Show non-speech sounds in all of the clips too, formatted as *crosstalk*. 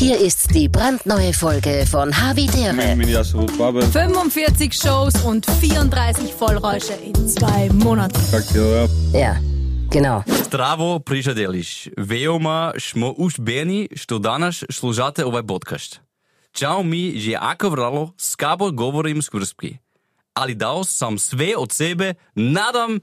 Hier ist die brandneue Folge von Havidere. 45 Shows und 34 Vollräusche in zwei Monaten. Ja, genau. Zdravo, prijateljiš. Veoma smo uspjeni što danas slušate ovaj podcast. Čao mi je jako vralo, s kabo govorim skrspki. Ali dao sam sve od sebe, nadam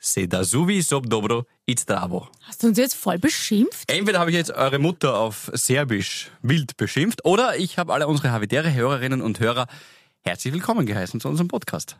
se da zuvi sob dobro i zdravo. Hast du uns jetzt voll beschimpft? Entweder habe ich jetzt eure Mutter auf Serbisch wild beschimpft oder ich habe alle unsere havidere Hörerinnen und Hörer herzlich willkommen geheißen zu unserem Podcast.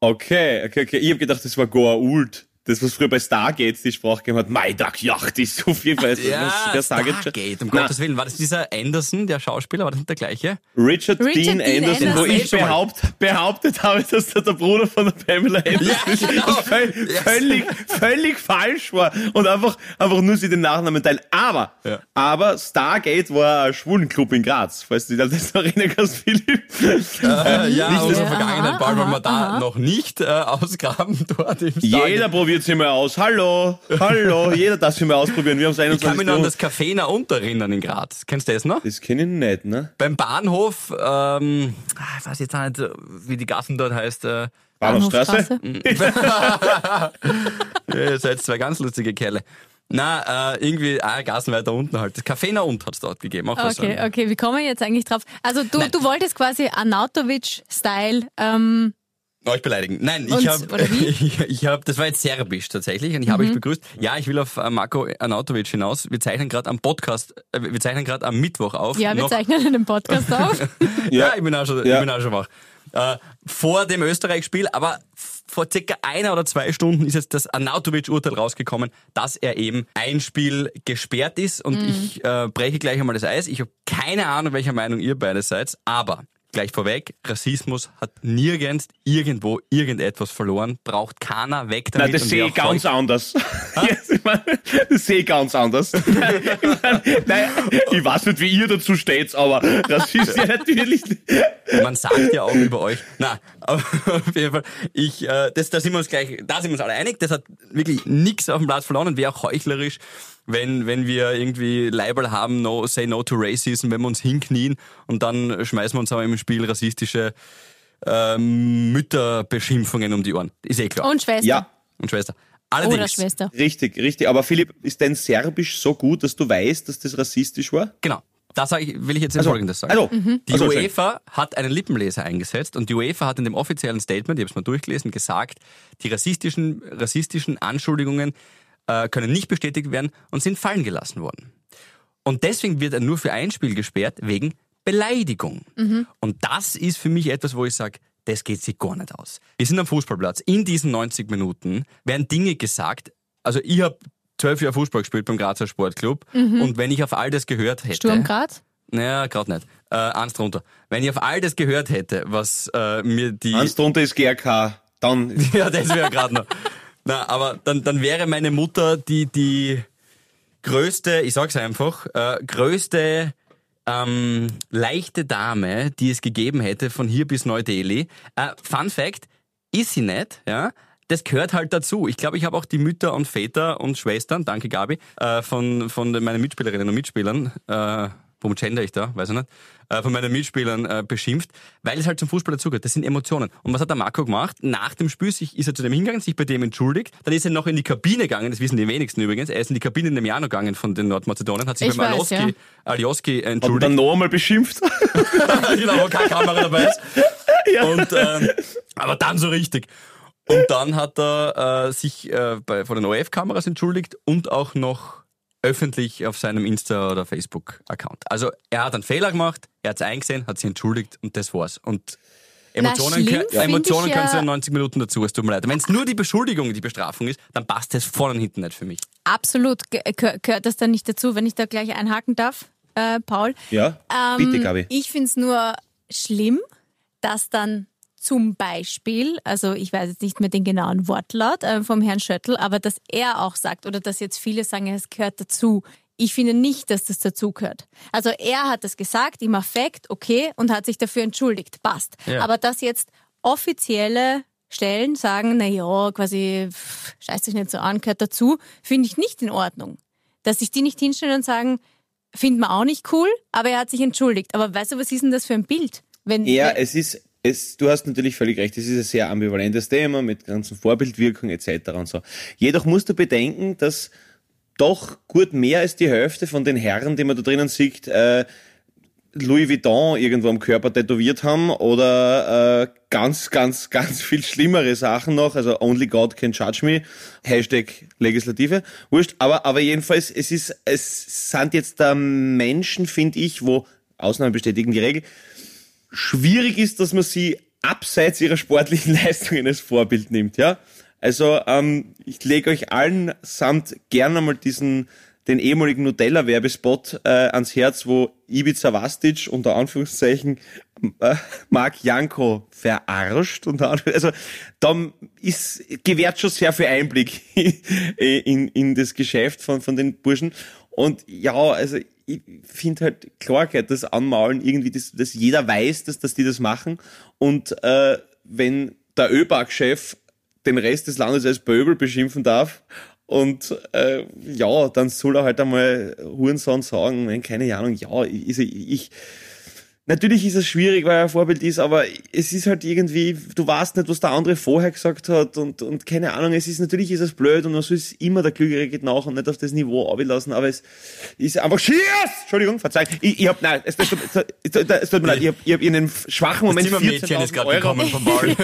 Okay, okay, okay. Ich habe gedacht, das war Goa Ult. Das, was früher bei Stargates die Sprache gegeben hat. Maidag Yacht ist auf jeden Fall. Ja, der Stargate. Stargate, um Na. Gottes Willen. War das dieser Anderson, der Schauspieler? War das nicht der gleiche? Richard, Richard Dean, Dean Anderson, wo Anderson. ich behaupt, behauptet habe, dass der der Bruder von der Pamela Anderson Ja, ist. genau. Was völ- Ja. völlig, völlig falsch war. Und einfach, einfach nur sie den Nachnamen teilen. Aber, Ja. aber Stargate war ein Schwulenclub in Graz. Falls du dich an das erinnern kannst, Philipp. Äh, ja, nicht aus das- der Vergangenheit, weil wir da aha. noch nicht äh, ausgraben dort im Stargate. Jeder probiert sie mal aus. Hallo, hallo. *laughs* Jeder darf sie mal ausprobieren. Wir haben es Ich kann 21 mich noch an das Café nach unten erinnern in Graz. Kennst du das noch? Das kenne ich nicht, ne? Beim Bahnhof, ähm, ah, ich weiß jetzt auch nicht, wie die Gassen dort heißt. Äh, Bahnhofstraße? *laughs* ihr seid zwei ganz lustige Kerle. Na, äh, irgendwie, ah, Gassen weiter unten halt. Das Café nach unten hat's dort gegeben. Auch Okay, okay, wie kommen wir jetzt eigentlich drauf? Also du, du wolltest quasi Arnautovic-Style, ähm, Euch beleidigen. Nein, ich habe? Mhm. *laughs* ich, ich hab, das war jetzt Serbisch tatsächlich und ich habe euch begrüßt. Ja, ich will auf äh, Marco Arnautovic hinaus. Wir zeichnen gerade am Podcast, äh, wir zeichnen gerade am Mittwoch auf. ja, wir Noch- zeichnen einen Podcast *laughs* auf. Ja, ich bin auch schon, Ja. ich bin auch schon wach. Äh, vor dem Österreich-Spiel, aber vor circa einer oder zwei Stunden ist jetzt das Arnautovic-Urteil rausgekommen, dass er eben ein Spiel gesperrt ist. Und ich äh, breche gleich einmal das Eis. Ich habe keine Ahnung, welcher Meinung ihr beide seid, aber gleich vorweg, Rassismus hat nirgends irgendwo irgendetwas verloren, braucht keiner weg damit. Nein, das sehe ich ganz folgt. anders. *laughs* Yes, ich meine, das sehe ich ganz anders. Ich *laughs* Nein, ich weiß nicht, wie ihr dazu steht, aber das ist ja natürlich. Man sagt ja auch über euch. Na, *laughs* auf jeden Fall. Ich, äh, das, da sind wir uns gleich, da sind wir uns alle einig. Das hat wirklich nichts auf dem Platz verloren und wäre auch heuchlerisch, wenn, wenn wir irgendwie Label haben, no, say no to racism, wenn wir uns hinknien und dann schmeißen wir uns aber im Spiel rassistische ähm, Mütterbeschimpfungen um die Ohren. Ist eh klar. Und Schwester. Ja, Und Schwester. Oder Allerdings, Schwester. richtig, richtig. Aber Philipp, ist dein Serbisch so gut, dass du weißt, dass das rassistisch war? genau. Da sag ich, will ich jetzt Also, Folgendes sagen. also, Die also, UEFA hat einen Lippenleser eingesetzt und die UEFA hat in dem offiziellen Statement, ich habe es mal durchgelesen, gesagt, die rassistischen, rassistischen Anschuldigungen äh, können nicht bestätigt werden und sind fallen gelassen worden. Und deswegen wird er nur für ein Spiel gesperrt wegen Beleidigung. Und das ist für mich etwas, wo ich sage, das geht sich gar nicht aus. Wir sind am Fußballplatz. In diesen 90 Minuten werden Dinge gesagt. Also ich habe zwölf Jahre Fußball gespielt beim Grazer Sportclub und wenn ich auf all das gehört hätte... Sturm Graz? Naja, gerade nicht. Äh, eins drunter. Wenn ich auf all das gehört hätte, was äh, mir die... Eins drunter ist GRK, dann. *laughs* ja, das wäre gerade noch. Na, aber dann, dann wäre meine Mutter die, die größte, ich sag's einfach, äh, größte ähm, leichte Dame, die es gegeben hätte von hier bis Neu-Delhi. Äh, Fun Fact, ist sie nicht, ja. Das gehört halt dazu. Ich glaube, ich habe auch die Mütter und Väter und Schwestern, danke Gabi, äh, von, von meinen Mitspielerinnen und Mitspielern, äh, warum gender ich da, weiß ich nicht, äh, von meinen Mitspielern äh, beschimpft, weil es halt zum Fußball dazugehört. Das sind Emotionen. Und was hat der Marco gemacht? Nach dem Spiel sich, ist er zu dem hingegangen, sich bei dem entschuldigt, dann ist er noch in die Kabine gegangen, das wissen die wenigsten übrigens, er ist in die Kabine in dem Jahr noch gegangen von den Nordmazedonien, hat sich Ich beim weiß, Alioski, ja. Alioski entschuldigt. dann noch einmal beschimpft? *laughs* genau, wo keine Kamera dabei ist. *laughs* Und, ähm, aber dann so richtig. Und dann hat er äh, sich äh, bei, vor den ORF-Kameras entschuldigt und auch noch öffentlich auf seinem Insta- oder Facebook-Account. Also er hat einen Fehler gemacht, er hat es eingesehen, hat sich entschuldigt und das war's. Und Emotionen, schlimm gehö- find Emotionen können ja- in 90 Minuten dazu, es tut mir leid. Wenn es nur die Beschuldigung, die Bestrafung ist, dann passt das vorne und hinten nicht für mich. Absolut. Gehör- Gehört das dann nicht dazu, wenn ich da gleich einhaken darf, äh, Paul? Ja, Ähm, bitte, Gabi. Ich finde es nur schlimm, dass dann zum Beispiel, also ich weiß jetzt nicht mehr den genauen Wortlaut äh, vom Herrn Schöttl, aber dass er auch sagt oder dass jetzt viele sagen, es gehört dazu. Ich finde nicht, dass das dazugehört. Also er hat das gesagt, im Affekt, okay, und hat sich dafür entschuldigt, passt. Ja. Aber dass jetzt offizielle Stellen sagen, na ja, quasi, scheiß dich nicht so an, gehört dazu, finde ich nicht in Ordnung. Dass sich die nicht hinstellen und sagen, Finden wir auch nicht cool, aber er hat sich entschuldigt. Aber weißt du, was ist denn das für ein Bild? Wenn, Ja, wenn- es ist, es, du hast natürlich völlig recht, es ist ein sehr ambivalentes Thema mit ganzen Vorbildwirkung etc. und so. Jedoch musst du bedenken, dass doch gut mehr als die Hälfte von den Herren, die man da drinnen sieht, äh, Louis Vuitton irgendwo am Körper tätowiert haben oder äh, ganz, ganz, *laughs* ganz viel schlimmere Sachen noch. Also Only God can judge me. Hashtag Legislative. Wurscht. Aber, aber jedenfalls, es ist, es sind jetzt da Menschen, finde ich, wo Ausnahmen bestätigen die Regel, schwierig ist, dass man sie abseits ihrer sportlichen *laughs* Leistungen als Vorbild nimmt, ja. Also ähm, ich lege euch allen samt gerne mal diesen den ehemaligen Nutella-Werbespot äh, ans Herz, wo Ibiza Vastic unter Anführungszeichen äh, Marc Janko verarscht. Unter also da ist gewährt schon sehr viel Einblick *laughs* in, in das Geschäft von, von den Burschen. Und ja, also ich finde halt klar geht das Anmaulen irgendwie, dass, dass jeder weiß, dass, dass die das machen. Und äh, wenn der ÖBAG-Chef den Rest des Landes als Böbel beschimpfen darf und äh, ja, dann soll er halt einmal Hurensohn sagen, keine Ahnung, ja, ich, ich Natürlich ist es schwierig, weil er ein Vorbild ist, aber es ist halt irgendwie, du weißt nicht, was der andere vorher gesagt hat und, und keine Ahnung, es ist, natürlich ist es blöd und man soll es immer der Klügere geht nach und nicht auf das Niveau ablassen, aber es ist einfach Schiers! Entschuldigung, verzeih. Ich, ich hab, nein, es, es, tut- es, es tut mir leid, ich hab, ich hab in einem schwachen Moment Das Zimmermädchen ist 14.000 gerade Euro, gekommen vom Ball.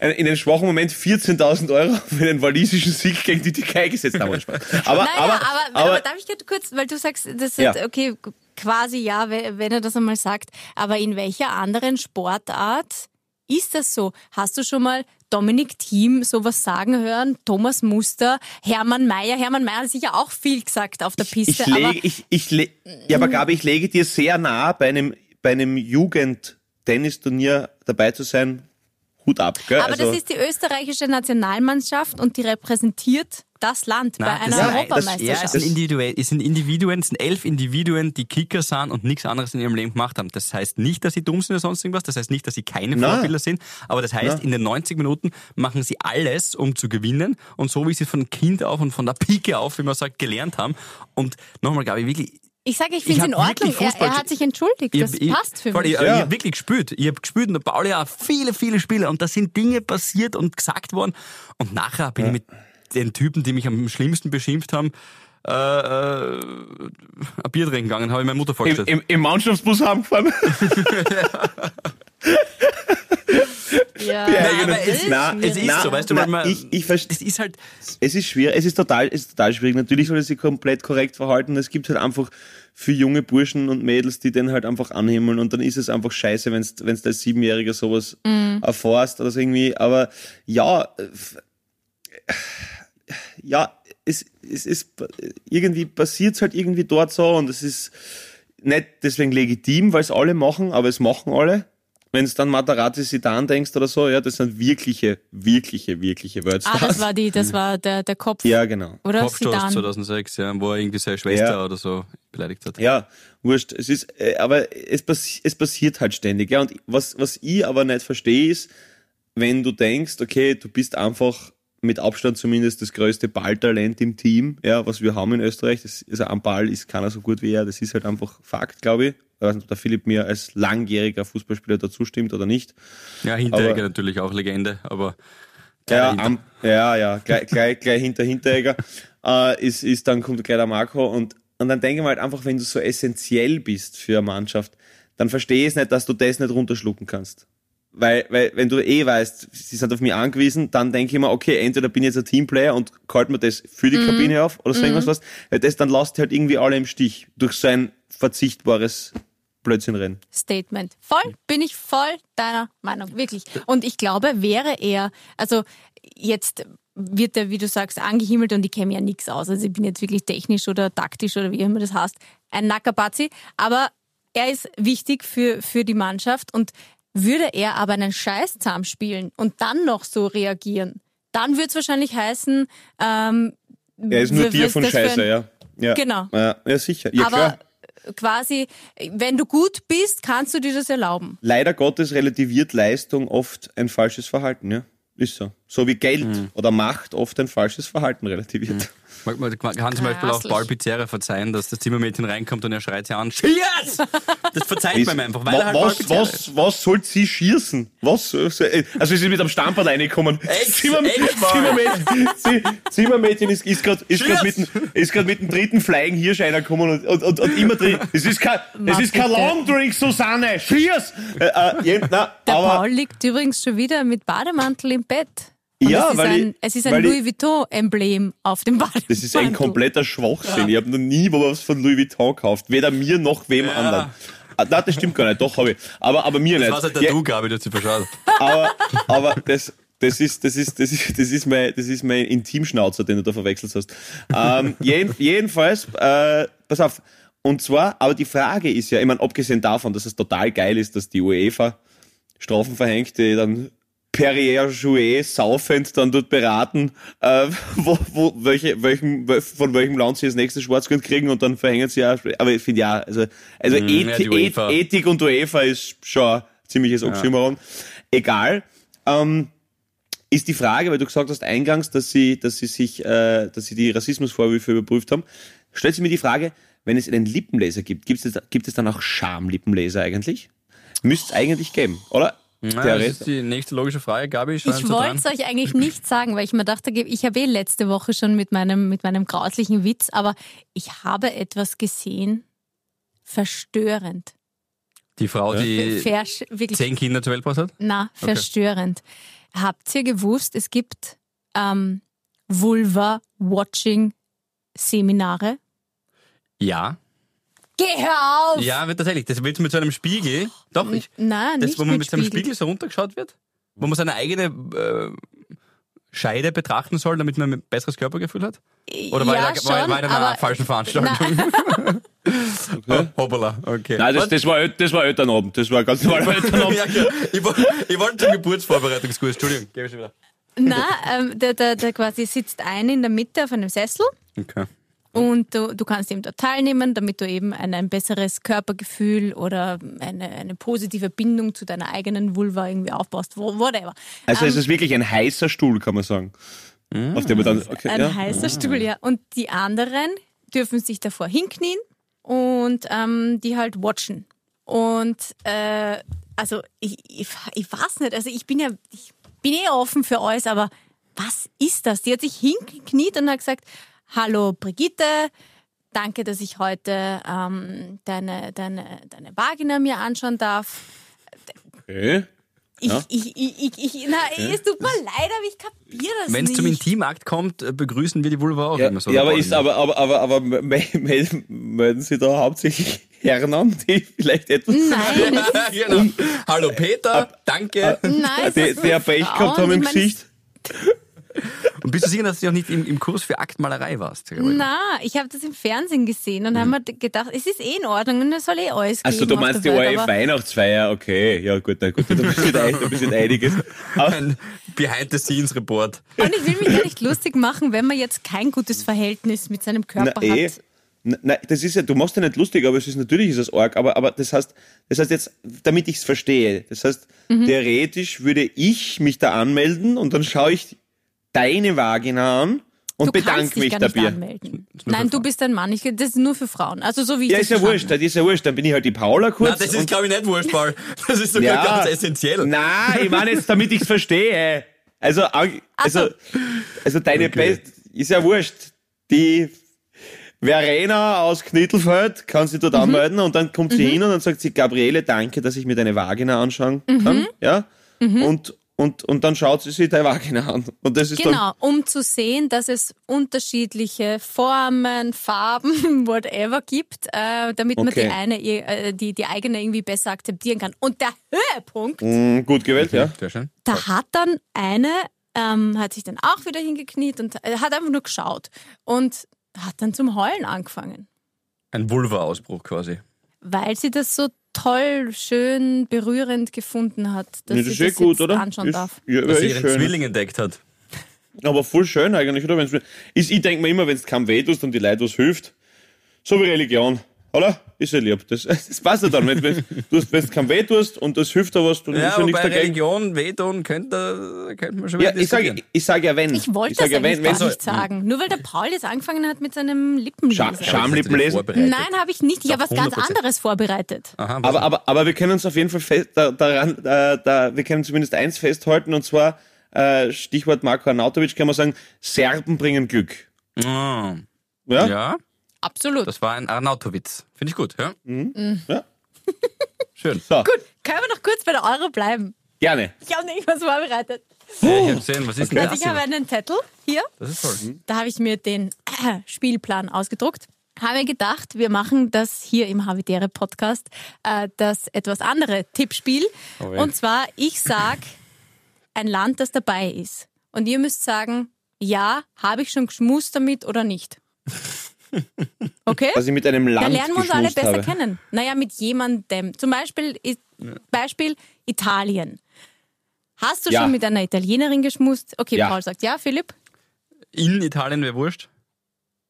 *laughs* in einem schwachen Moment 14.000 Euro für den walisischen Sieg gegen die Türkei gesetzt haben. *laughs* Aber, Nein, aber, aber, aber, aber, darf ich gerade kurz, weil du sagst, das ist Ja. okay, quasi ja, we- wenn er das einmal sagt, aber in welcher anderen Sportart ist das so? Hast du schon mal Dominik Thiem sowas sagen hören? Thomas Muster, Hermann Mayer. Hermann Mayer hat sicher auch viel gesagt auf der Piste, ich aber lege, ich, ich ja, aber Gabi, ich lege dir sehr nah, bei einem, bei einem Jugend-Tennisturnier dabei zu sein. Hut ab, gell? Aber also, das ist die österreichische Nationalmannschaft und die repräsentiert das Land bei Nein, einer das, sind- das, ja, Europameisterschaft. es sind, es sind Individuen, es sind elf Individuen, die Kicker sind und nichts anderes in ihrem Leben gemacht haben. Das heißt nicht, dass sie dumm sind oder sonst irgendwas, das heißt nicht, dass sie keine Nein. Vorbilder sind, aber das heißt, in den 90 Minuten machen sie alles, um zu gewinnen und so, wie sie es von Kind auf und von der Pike auf, wie man sagt, gelernt haben. Und nochmal, glaube ich, wirklich, ich sage, ich finde es in Ordnung. wirklich Er, Fußball- er hat sich entschuldigt. Das ich, passt für mich. Ich, Ja. ich habe wirklich gespürt. Ich habe gespürt und der Pauli auch viele, viele Spiele und da sind Dinge passiert und gesagt worden. Und nachher bin ich mit den Typen, die mich am schlimmsten beschimpft haben, äh, äh, ein Bier trinken gegangen, habe ich meine Mutter im, vorgestellt. im, im Mannschaftsbus heimgefahren. *laughs* *laughs* Ja, Ja, aber es ist Na, es ist schwierig. so, weißt du, na, man, ich- ich es ist halt, Es ist schwer, es ist total, es ist total schwierig. Natürlich soll er sich komplett korrekt verhalten. Es gibt halt einfach für junge Burschen und Mädels, die den halt einfach anhimmeln und dann ist es einfach scheiße, wenn es als Siebenjähriger sowas erfährst oder so irgendwie. Aber ja, ja, es, es ist irgendwie passiert halt irgendwie dort so und es ist nicht deswegen legitim, weil es alle machen, aber es machen alle. Wenn es dann Matarazzi Sidan denkst oder so, ja, das sind wirkliche, wirkliche, wirkliche Ah, Worldstars. das *laughs* war die, das war der, der Kopf. ja, genau. Oder Kopfstoß Zidane. 2006, ja, wo er irgendwie seine Schwester Ja. oder so beleidigt hat. Ja, wurscht. Es ist, äh, aber es, passi es passiert halt ständig. Ja, und was, was ich aber nicht verstehe ist, wenn du denkst, okay, du bist einfach mit Abstand zumindest das größte Balltalent im Team, ja, was wir haben in Österreich. Das, also am Ball ist keiner so gut wie er. Das ist halt einfach Fakt, glaube ich. Ich weiß nicht, ob der Philipp mir als langjähriger Fußballspieler dazu stimmt oder nicht. Ja, Hinteregger Aber- natürlich auch Legende, aber Ja, am, ja, ja, gleich, gleich, gleich hinter Hinteregger *laughs* äh, ist, ist dann kommt gleich der Marco und, und dann denke ich mir halt einfach, wenn du so essentiell bist für eine Mannschaft, dann verstehe ich es nicht, dass du das nicht runterschlucken kannst. Weil, weil, wenn du eh weißt, sie sind auf mich angewiesen, dann denke ich mir, okay, entweder bin ich jetzt ein Teamplayer und kalt mir das für die Kabine auf oder so irgendwas was, weil das dann lasst halt irgendwie alle im Stich durch so ein verzichtbares Blödsinnrennen. Statement. Voll, bin ich voll deiner Meinung, wirklich. Und ich glaube, wäre er, also jetzt wird er, wie du sagst, angehimmelt und ich kenne ja nichts aus. Also ich bin jetzt wirklich technisch oder taktisch oder wie immer das heißt, ein Nackerbazi. Aber er ist wichtig für, für die Mannschaft und würde er aber einen Scheiß zusammenspielen und dann noch so reagieren, dann würde es wahrscheinlich heißen, ähm, Er ist nur dir von für ein- Scheiße, ja. ja. Genau. Ja, ja sicher. Ja, aber klar. Quasi, wenn du gut bist, kannst du dir das erlauben. leider Gottes relativiert Leistung oft ein falsches Verhalten, ja. Ist so. So wie Geld oder Macht oft ein falsches Verhalten relativiert. Man, man kann zum Beispiel auch. Paul Pizzerra verzeihen, dass das Zimmermädchen reinkommt und er schreit sie an, Cheers! Das verzeiht man ihm einfach, weil er halt was, was, was soll sie schießen? Was? Also, sie ist mit einem Stamperl reingekommen. Echt? Zimmer, Echt, Paul? Zimmermädchen, Sie- Zimmermädchen ist, ist gerade ist grad mit, dem- ist grad mit dem dritten Flying Hirsch reingekommen und, und, und, und immer drin. Es ist kein, es ist kein bitte. Long Drink, Susanne. Cheers! Äh, äh, na, Der aber, Paul liegt übrigens schon wieder mit Bademantel im Bett. Und Ja, es ist weil ein, ich- es ist ein Louis Vuitton-Emblem auf dem Bademantel. Das ist ein kompletter Schwachsinn. Ich habe noch nie was von Louis Vuitton gekauft. Weder mir noch wem Ja. anderen. Ah, Nein, das stimmt gar nicht. Doch, habe ich. Aber, aber mir Das nicht. war halt der Ja, Du, Gabi, du hast dich aber, aber das, das ist, das ist, das ist, das ist mein, das ist mein Intimschnauzer, den du da verwechselt hast. Ähm, jeden, jedenfalls, äh, pass auf. Und zwar, aber die Frage ist ja, ich meine, abgesehen davon, dass es total geil ist, dass die UEFA Strafen verhängt, die dann Perrier Jouet saufend dann dort beraten, äh, wo, wo, welche, welchen, von welchem Land sie das nächste Schwarzgeld kriegen und dann verhängen sie ja, aber ich finde ja, also, also Mm, ja, Eth. Eth Ethik und UEFA ist schon ein ziemliches Oxymoron. Egal. Ähm, ist die Frage, weil du gesagt hast eingangs, dass sie, dass sie sich, äh, dass sie die Rassismusvorwürfe überprüft haben. Stellt sich mir die Frage, wenn es einen Lippenleser gibt, gibt es, gibt es dann auch Schamlippenleser eigentlich? Müsste es eigentlich geben, oder? Ja, das ist die nächste logische Frage, Gabi. Ich wollte es euch eigentlich nicht sagen, weil ich mir dachte, ich habe eh letzte Woche schon mit meinem, mit meinem grauslichen Witz, aber ich habe etwas gesehen, verstörend. Die Frau, die Versch wirklich, zehn Kinder zur Welt gebracht hat? na, verstörend. Habt ihr gewusst, es gibt ähm, Vulva-Watching-Seminare? Ja. Geh hör auf! Ja, wird tatsächlich. Das wird mit so einem Spiegel. Doch, ich, Nein, das, nicht wo man mit mit so einem Spiegel. Spiegel so runtergeschaut wird. Wo man seine eigene äh, Scheide betrachten soll, damit man ein besseres Körpergefühl hat? Oder war, ja, ich, da, war, schon, war ich in einer aber- falschen Veranstaltung? *laughs* *laughs* Oh, hoppala, okay. Nein, das, das, war, das war Elternabend. Das war ganz normaler *laughs* Elternabend. ja, genau. ich, wollte, ich wollte zum Geburtsvorbereitungskurs. Entschuldigung, gebe ich schon wieder. Na, ähm, der, der, der quasi sitzt ein in der Mitte auf einem Sessel Okay. Und du, du kannst eben dort teilnehmen, damit du eben ein, ein besseres Körpergefühl oder eine, eine positive Bindung zu deiner eigenen Vulva irgendwie aufbaust, wo- whatever. Also Ähm, es ist wirklich ein heißer Stuhl, kann man sagen. Auf dem man dann, okay, ein ja. heißer Stuhl, ja. Und die anderen dürfen sich davor hinknien und ähm, die halt watchen. Und äh, also ich, ich, ich weiß nicht, also ich bin ja, ich bin eh offen für alles, aber was ist das? Die hat sich hingekniet und hat gesagt, hallo Brigitte, danke, dass ich heute ähm, deine, deine, deine Vagina mir anschauen darf. Okay. Ich, Ja. ich, ich, ich, ich, na, es tut mir leid, aber ich kapiere das Wenn es nicht. zum Intimakt kommt, äh, begrüßen wir die Vulva auch Ja, immer so. ja aber, ist, aber, aber, aber, aber me- melden, melden Sie da hauptsächlich Herren an, die vielleicht etwas Nein, *laughs* *laughs* genau. Hallo Peter, danke. Nein, der, der Pech gehabt haben im Gesicht. *laughs* Und bist du sicher, dass du noch nicht im, im Kurs für Aktmalerei warst? Na, ich habe das im Fernsehen gesehen und habe mir gedacht, es ist eh in Ordnung und es soll eh alles Also geben du auf meinst die ORF Weihnachtsfeier, okay, ja gut, na gut, da passiert, ein- passiert einiges. *laughs* Ein Behind-the-Scenes-Report. Und ich will mich gar nicht lustig machen, wenn man jetzt kein gutes Verhältnis mit seinem Körper na, eh, hat. na, das ist ja, du machst ja nicht lustig, aber es ist natürlich ist es arg, aber, aber das heißt, das heißt jetzt, damit ich es verstehe, das heißt, Mhm. theoretisch würde ich mich da anmelden und dann schaue ich deine Vagina an und Du bedanke mich dabei. anmelden. Nein, du bist ein Mann. Ich, das ist nur für Frauen. Also so wie ich Ja, das ist ja wurscht, das ist ja wurscht. Dann bin ich halt die Paula kurz. Na, das ist, glaube ich, nicht wurscht, Paul. *laughs* Das ist sogar Ja. ganz essentiell. Nein, ich meine jetzt, damit ich es verstehe. Also, au- also, also deine Okay. Best, ist ja wurscht. Die Verena aus Knittelfeld kann sich Mhm. dort anmelden und dann kommt sie hin und dann sagt sie, Gabriele, danke, dass ich mir deine Vagina anschauen Mhm. kann. Ja? Und, und, und dann schaut sie sich deine Vagina an. Und das ist dann, Genau, um zu sehen, dass es unterschiedliche Formen, Farben, *laughs* whatever gibt, äh, damit man Okay. die eine, äh, die, die eigene irgendwie besser akzeptieren kann. Und der Höhepunkt, Mm, gut gewählt, ja. Sehr schön. da hat dann eine, ähm, hat sich dann auch wieder hingekniet und äh, hat einfach nur geschaut und hat dann zum Heulen angefangen, Ein Vulva-Ausbruch quasi. weil sie das so toll, schön, berührend gefunden hat, dass Ja, das sie ist eh das gut, jetzt oder? anschauen ist, darf. Ja, Dass sie ihren schön. Zwilling entdeckt hat. Aber voll schön eigentlich, oder? Wenn's, ist, ich denke mir immer, wenn es keinem weh tust und die Leute was hilft, so wie Religion. Oder? Ist ja lieb. Das, *laughs* das passt ja dann. Wenn, wenn du hast, wenn kein Weh tust und das hilft dir was, dann Ja, ist ja nichts dagegen. Religion wehtun könnte, könnte man schon wieder Ja, ich sage ich sag ja wenn. Ich wollte ich sag das ja, wenn, wenn gar so, nicht sagen. Nur weil der Paul jetzt angefangen hat mit seinem Lippenleser. Scha- Scham- Schamlippen Hast du dir lesen? vorbereitet? Nein, habe ich nicht. Ich habe was ganz 100%. anderes vorbereitet. Aha, Aber, aber, aber wir können uns auf jeden Fall fest, da, daran, äh, da, wir können zumindest eins festhalten und zwar, äh, Stichwort Marko Arnautovic, kann man sagen, Serben bringen Glück. Ah, Ja? ja, Absolut. das war ein Arnautowitz. Finde ich gut, ja? Ja. *laughs* Schön. So, Gut, können wir noch kurz bei der Euro bleiben? gerne. Ich habe nicht was vorbereitet. Ja, ich habe gesehen, was ist denn Also das? ich habe einen Zettel hier. Das ist toll. Da habe ich mir den *clears throat* Spielplan ausgedruckt. Habe mir gedacht, wir machen das hier im Havidere Podcast, äh, das etwas andere Tippspiel. Oh ja. Und zwar, ich sag *laughs* ein Land, das dabei ist. Und ihr müsst sagen, ja, habe ich schon geschmust damit oder nicht. *laughs* Okay? Was ich mit einem Da Land lernen wir uns alle besser habe. kennen. Naja, mit jemandem. Zum Beispiel, ist, Beispiel Italien. Hast du Ja. schon mit einer Italienerin geschmust? Okay, Ja. Paul sagt ja, Philipp. In Italien wäre wurscht.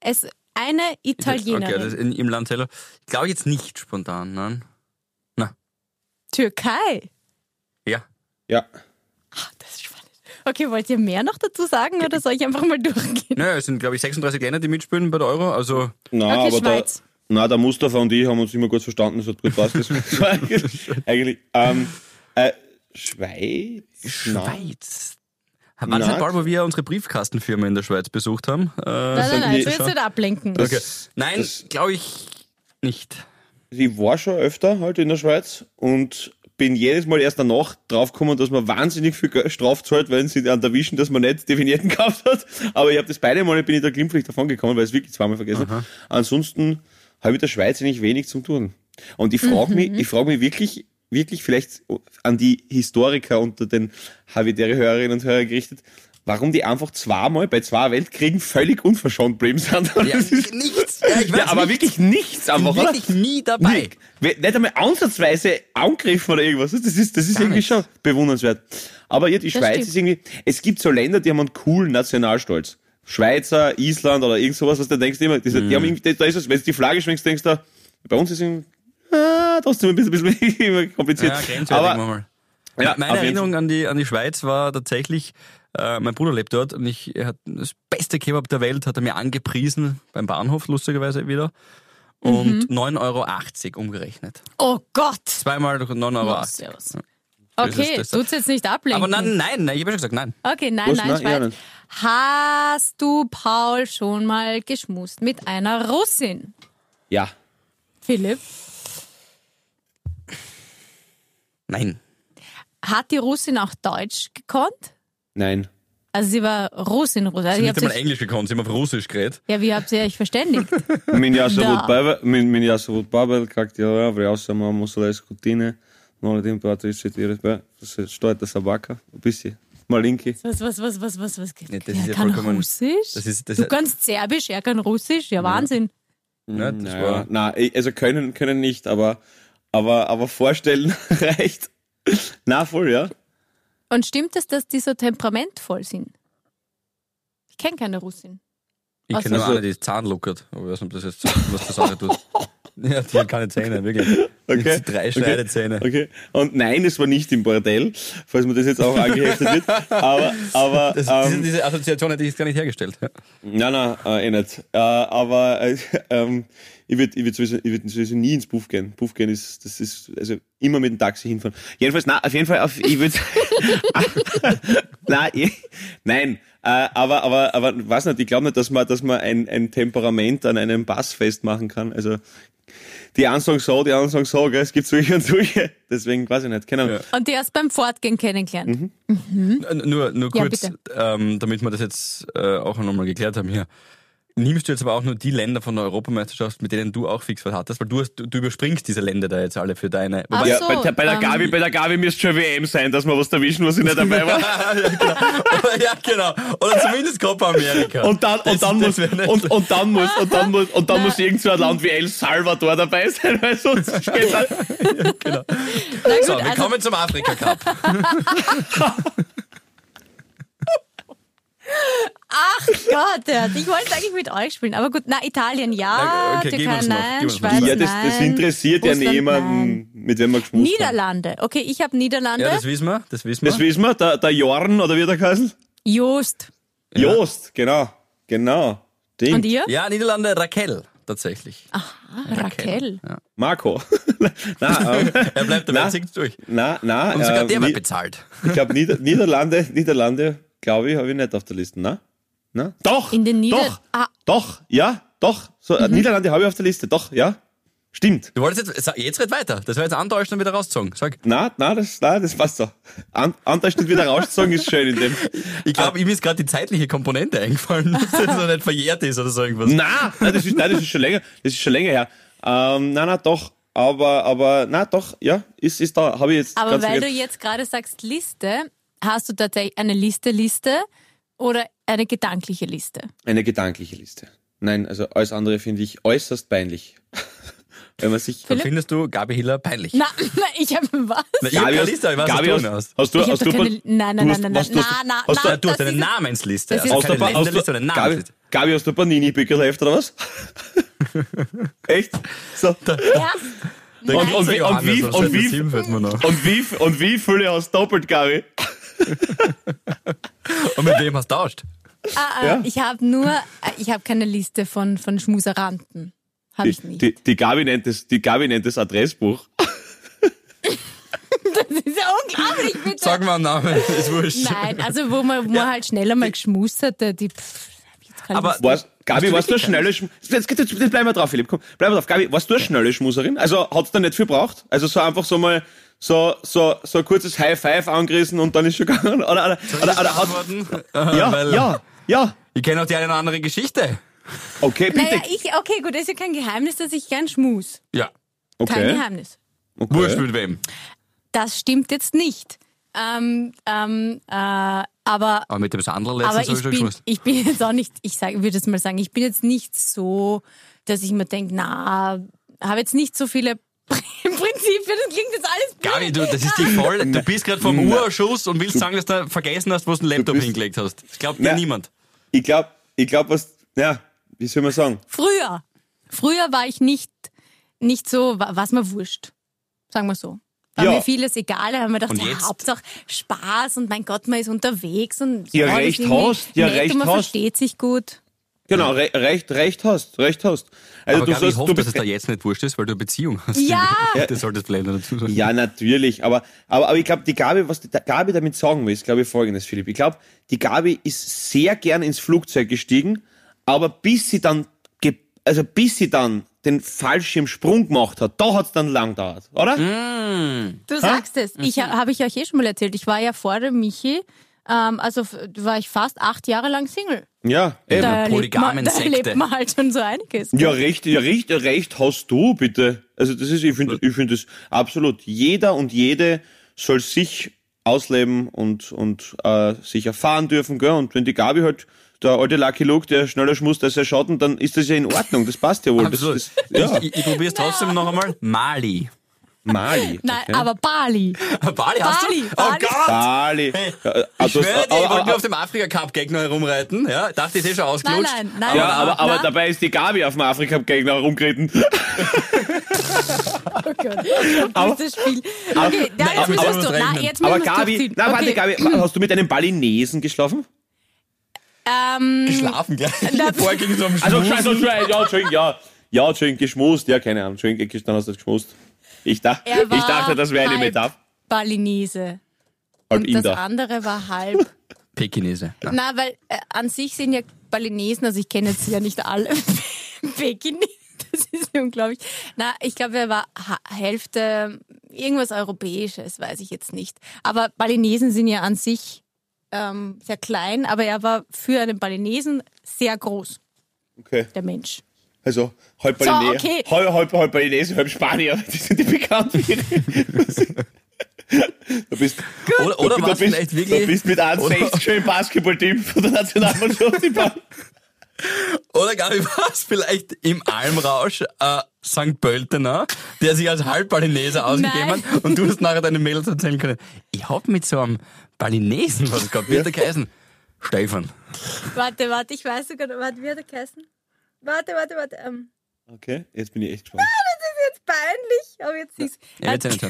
Es eine Italienerin. Okay, das in, im Land selber. Ich glaube jetzt nicht spontan, nein. Türkei. Ja. Ja. Okay, wollt ihr mehr noch dazu sagen oder soll ich einfach mal durchgehen? Naja, es sind, glaube ich, 36 Länder, die mitspielen bei der Euro. Also, Na, Okay, aber Schweiz. Der, na, der Mustafa und ich haben uns immer gut verstanden, das hat gut passt. Eigentlich, *laughs* eigentlich ähm, äh, Schweiz? Schweiz. War das bald, wo wir unsere Briefkastenfirma in der Schweiz besucht haben? Äh, Nein, nein, nein, will jetzt nicht ablenken. Das- okay. Nein, glaube ich nicht. Ich war schon öfter halt in der Schweiz und bin jedes Mal erst danach draufgekommen, dass man wahnsinnig viel Geld Straf zahlt, wenn sie an erwischen, dass man nicht Definierten *laughs* gekauft hat. Aber ich habe das beide Male bin ich da glimpflich davon gekommen, weil ich es wirklich zweimal vergessen habe. Ansonsten habe ich mit der Schweiz eigentlich wenig zum tun. Und ich frage mich, ich frage mich wirklich, wirklich vielleicht an die Historiker unter den Havidere-Hörerinnen und Hörern gerichtet, warum die einfach zweimal bei zwei Weltkriegen völlig unverschont geblieben sind. Ja, *laughs* Das ist- nichts. Ja, ich weiß ja, aber nichts. wirklich nichts einfach, oder? Wirklich nie dabei. Nicht, nicht einmal ansatzweise angegriffen oder irgendwas. Das ist, das ist irgendwie nichts. schon bewundernswert. Aber ja, die Das Schweiz stimmt. ist irgendwie, es gibt so Länder, die haben einen coolen Nationalstolz. Schweizer, Island oder irgend sowas, was du denkst immer, das, die haben irgendwie, da ist es, wenn du die Flagge schwenkst, denkst du, bei uns ist es ah, trotzdem ein bisschen, bisschen *laughs* immer kompliziert. Ja, aber. Ja, Meine Erinnerung an die, an die Schweiz war tatsächlich, äh, mein Bruder lebt dort und ich, er hat das beste Kebab der Welt, hat er mir angepriesen, beim Bahnhof lustigerweise wieder. Und 9,80 Euro umgerechnet. Oh Gott. Zweimal 9,80 Euro. Oh, servus. Okay, das. tut's jetzt nicht ablenken. Aber nein, nein, nein, ich habe schon gesagt, nein. Okay, nein, Was? nein, Nein, Schweiz. nicht. Hast du, Paul, schon mal geschmust mit einer Russin? ja. Philipp, Nein. hat die Russin auch Deutsch gekonnt? Nein. Also sie war Russin, Russin. Also Sie ihr hat habt nicht einmal sich, Englisch gekonnt, sie haben auf Russisch geredet. ja, wie habt ihr euch verständigt? Меня зовут Да. Павел, м- меня зовут Павел, как дела? Врял сама мусора скотина. 01, 2, 3, 4, 5. Что это собака? Ein bisschen. Malinki. Was, was, was, was, was, was? Nee, das er ist ja kann vollkommen- Russisch? Das ist, das du ist, kannst Serbisch, er kann Russisch. Ja, Wahnsinn. ja, das Naja, war, na, ich- also können, können nicht, aber, aber, aber vorstellen *laughs* reicht. Na, voll, ja. Und stimmt es, dass die so temperamentvoll sind? Ich kenne keine Russin. ich kenne nur so. eine, die Zahnluckert, aber ich weiß nicht, ob das jetzt was zur Sache tut. *laughs* Ja, die hat keine Zähne, wirklich. Okay. Drei Schneidezähne. Okay. Und nein, es war nicht im Bordell, falls mir das jetzt auch angeheftet wird. Aber, aber, Das, ähm, diese, diese Assoziation hätte ich jetzt gar nicht hergestellt. Ja. Nein, nein, äh, eh nicht. Äh, aber äh, ähm, ich würde ich würd sowieso, ich würd sowieso nie ins Puff gehen. Puff gehen ist, das ist, also immer mit dem Taxi hinfahren. Jedenfalls, na, auf jeden Fall, auf, ich würde, *laughs* nein, ich, nein, äh, aber, aber, aber, weiß nicht, ich glaube nicht, dass man, dass man ein, ein Temperament an einem Pass festmachen kann. Also, die einen sagen so, die anderen sagen so, gell? es gibt solche und solche. *laughs* Deswegen weiß ich nicht, keine Ahnung. Ja. Und die erst beim Fortgehen kennengelernt. Mhm. N- Nur, nur Ja, kurz, bitte. ähm, damit wir das jetzt äh, auch nochmal geklärt haben hier. Nimmst du jetzt aber auch nur die Länder von der Europameisterschaft, mit denen du auch fix was hattest? Weil du, hast, du, du überspringst diese Länder da jetzt alle für deine. Ach Ja, so, bei, der- bei der ähm, Gabi, bei der Gabi müsste schon WM sein, dass wir was erwischen, was ich nicht dabei war. *laughs* ja, genau. ja, genau. Oder zumindest Copa America. Und dann, Das- und dann das muss, und, und dann muss, und dann muss, und dann Na. muss irgend so ein Land wie El Salvador dabei sein, weil sonst *laughs* geht's halt. Na gut, So, wir also, kommen zum Afrika Cup. *laughs* Ach Gott, ja. ich wollte eigentlich mit euch spielen. Aber gut, na, Italien ja, Na, okay, Türkei nein. Schweiz Ja, das, das interessiert ja Russland, niemanden, nein. mit wem man geschmust hat. Niederlande. Okay, ich habe Niederlande. Ja, das wissen wir, das wissen wir. Das wissen wir, der, der Jorn, oder wie der heißt? Joost. Jost, genau, genau. Ding. Und ihr? Ja, Niederlande, Raquel, tatsächlich. Ah, Raquel. Ja. Marco. *laughs* na, ähm, *laughs* Er bleibt dabei, Na. singt durch. na, na. Und sogar ähm, der wird bezahlt. Ich glaube, Nieder Niederlande, Niederlande, glaube ich, habe ich nicht auf der Liste, ne? Na? Doch! In den Nieder- Doch! Ah. Doch! Ja, doch! So, äh, Niederlande habe ich auf der Liste, doch, ja? Stimmt. Du wolltest jetzt, jetzt red weiter. Das war jetzt antäuschen und wieder rausgezogen. Sag. Na, na, das, na, das passt so. An, Anteil wieder rausgezogen ist schön in dem. Ich glaube, ihm ist gerade die zeitliche Komponente eingefallen, *laughs* dass das noch nicht verjährt ist oder so irgendwas. Na, nein, das ist, nein, das ist schon länger, das ist schon länger her. Ähm, na, na, doch. Aber, aber, na, doch, ja, ist, ist da, habe ich jetzt Aber ganz weil du vergessen. jetzt gerade sagst Liste, hast du tatsächlich eine Liste, Liste oder eine gedankliche Liste? Eine gedankliche Liste. Nein, also alles andere finde ich äußerst peinlich. *laughs* Wenn man sich. Dann findest du Gabi Hiller peinlich. Na, na ich habe was? Na, ich hab keine Liste, was Gabi, hast, hast. hast du, Ich hast du, keine- Nein, nein, hast- nein, nein, du hast- nein, nein, hast du- nein, Du hast eine ist- Namensliste. Also Hast du, keine ein paar- hast Länderliste, eine du, Gabi, Namensliste. Gabi, hast du ein Panini-Bücherheft oder was? *laughs* Echt? So. Ja, Und- und und wie- aus und wie-. Und wie, und wie viele hast du doppelt, Gabi? *laughs* Und mit wem hast du tauscht? ah, ah, Ja. ich habe nur, äh, ich habe keine Liste von, von Schmuseranten. Habe ich Die, nicht. die, die, Gabi nennt das, die Gabi nennt das Adressbuch. *laughs* Das ist ja unglaublich, bitte. Sag mal einen Namen, *laughs* ist wurscht. Nein, also wo man, wo man halt schneller mal geschmust hatte, die pff, hab ich jetzt keine Aber-. Was, Gabi, du warst du eine schnelle Schm jetzt, jetzt, jetzt, jetzt bleib mal drauf, Philipp, komm, bleib mal drauf. Gabi, warst du eine schnelle Schmuserin? Also, hat's da nicht viel braucht? Also, so einfach so mal, so, so, so ein kurzes High Five angerissen und dann ist schon gegangen? Oder, oder, oder, oder, hat, Antworten? ja, *laughs* Weil ja, ja. Ich kenne auch die eine oder andere Geschichte. Okay, bitte. Naja, ich, okay, gut, das ist ja kein Geheimnis, dass ich gern schmus. Ja. Kein okay. Geheimnis. okay. Wurscht mit wem. Das stimmt jetzt nicht. Ähm, ähm, äh, aber Aber mit dem Sandler aber letztens habe ich ich schon bin, geschmust. ich bin jetzt auch nicht, ich sag, würde es mal sagen, ich bin jetzt nicht so, dass ich mir denke, na, habe jetzt nicht so viele *laughs* Prinzipien, das klingt jetzt alles blöd. Gabi, du, das ist die voll. Du bist gerade vom. Urschuss und willst sagen, dass du vergessen hast, wo du den Laptop bist- hingelegt hast. Das glaubt dir Na. niemand. Ich glaube, ich glaub, was, ja, wie soll man sagen? Früher, früher war ich nicht, nicht so, wa- was mir wurscht. Sagen wir so. War Ja. mir vieles egal, da haben wir gedacht, ja? Hauptsache Spaß und mein Gott, man ist unterwegs und Ja, das ist recht hast, ja, recht und man hast. versteht sich gut. Genau, re recht, recht hast, recht hast. Also, Aber du Gabi, ich sollst, hoffe, du dass es da jetzt nicht wurscht ist, weil du eine Beziehung hast. Ja. *laughs* Das solltest du vielleicht noch dazu sagen. Ja, natürlich. Aber, aber, aber ich glaube, die Gabi, was die Gabi damit sagen will, ist, glaube ich, folgendes, Philipp. Ich glaube, die Gabi ist sehr gern ins Flugzeug gestiegen, aber bis sie dann, ge also bis sie dann den Fallschirmsprung gemacht hat, da hat's dann lang gedauert, oder? Du sagst es. Ich Mhm. habe ich euch eh schon mal erzählt. Ich war ja vor dem Michi, ähm, also war ich fast acht Jahre lang Single. Ja, eben. Da erlebt, man, polygamen *laughs* da erlebt man halt schon so einiges. Ja, recht, ja, recht, recht hast du, bitte. Also das ist, ich finde, ich finde das absolut. Jeder und jede soll sich ausleben und, und äh, sich erfahren dürfen, gell? Und wenn die Gabi halt der alte Lucky Luke, der schneller schmust als er Schatten, dann ist das ja in Ordnung. Das passt ja wohl. Das, Absolut. das, ja, Ich, ich, ich probiere es trotzdem noch einmal. Mali. Mali. *laughs* Nein, okay. aber Bali. Bali hast Bali, du? Oh Bali. Gott! Bali. Ja, äh, Ich du hast- schwöre dir, ich aber- wollte nur aber- auf dem Afrika-Cup Gegner herumreiten. Ja, dachte, ich ist eh schon Nein, ausgelutscht. nein, nein. Ja, aber, aber Na? dabei ist die Gabi auf dem Afrika-Gegner herumgeritten. *laughs* Oh Gott, *laughs* dieses Spiel. Okay, na, jetzt aber- aber- es aber- Na, jetzt Aber Gabi, na warte, okay. Gabi, hast du mit einem Balinesen geschlafen? Ähm, Geschlafen gleich. Na, Vorher ging so am Also, Schmusen. also, ja, Entschuldigung, ja. Ja, Entschuldigung, geschmust, ja, keine Ahnung, Entschuldigung, dann hast du das geschmust. Ich, dachte, er war ich dachte, das wäre eine Metapher. Balinese. Halb Und das Inder. andere war halb. *laughs* Pekinese. Ja. Na, weil äh, an sich sind ja Balinesen, also ich kenne jetzt ja nicht alle *laughs* Pekinesen, das ist ja unglaublich. Na, ich glaube, er war Hälfte irgendwas Europäisches, weiß ich jetzt nicht. Aber Balinesen sind ja an sich ähm, sehr klein, aber er war für einen Balinesen sehr groß, Okay, der Mensch. Also halb So, Balinese, okay. halb, halb, halb Balinese, halb Spanier. *laughs* Die sind die bekannt. Du bist, Oder, oder du, war es bist, vielleicht du wirklich... bist mit 1,60 schon im Basketballteam von der Nationalmannschaft. im Ball. Oder Gabi, war es vielleicht im Almrausch äh, St. Pöltener, der sich als Halbbalinese ausgegeben Nein. hat und du hast nachher deine Mädels erzählen können. Ich hab mit so einem Balinesen was gehabt, wie hat der geheißen? Stefan. Warte, warte, ich weiß sogar, warte, wie hat er geheißen? Warte, warte, warte. Ähm, Okay, jetzt bin ich echt gespannt. jetzt peinlich, aber jetzt ist Ja, jetzt er hat